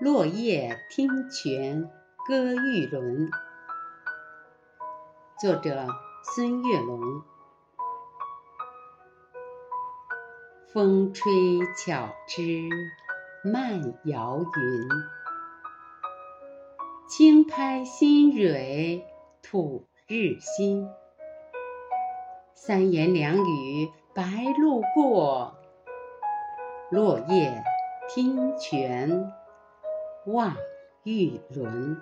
落叶听泉歌玉轮。作者：孙月龙。风吹巧枝慢摇云，轻拍新蕊吐日新。三言两语白鹭过，落叶听泉望玉轮。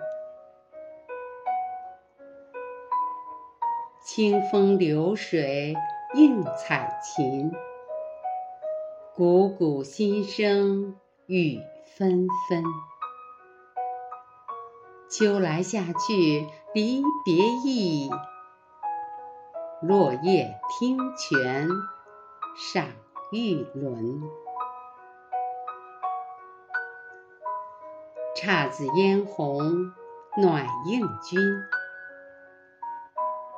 清风流水映彩琴，怩怩心声雨纷纷。秋来夏去离别意。落叶听泉赏玉轮，姹紫嫣红暖映君。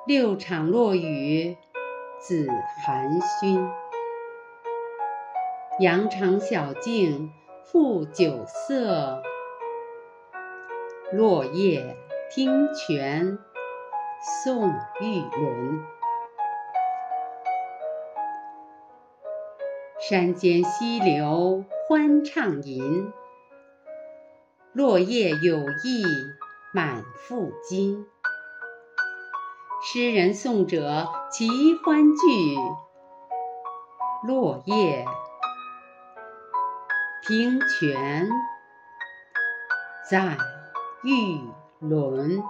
六场落雨紫寒熏，羊肠小径复酒色。落叶听泉送玉轮。山间溪流欢畅吟，落叶有意满腹经。诗人颂者齐欢聚，落叶听泉在玉轮。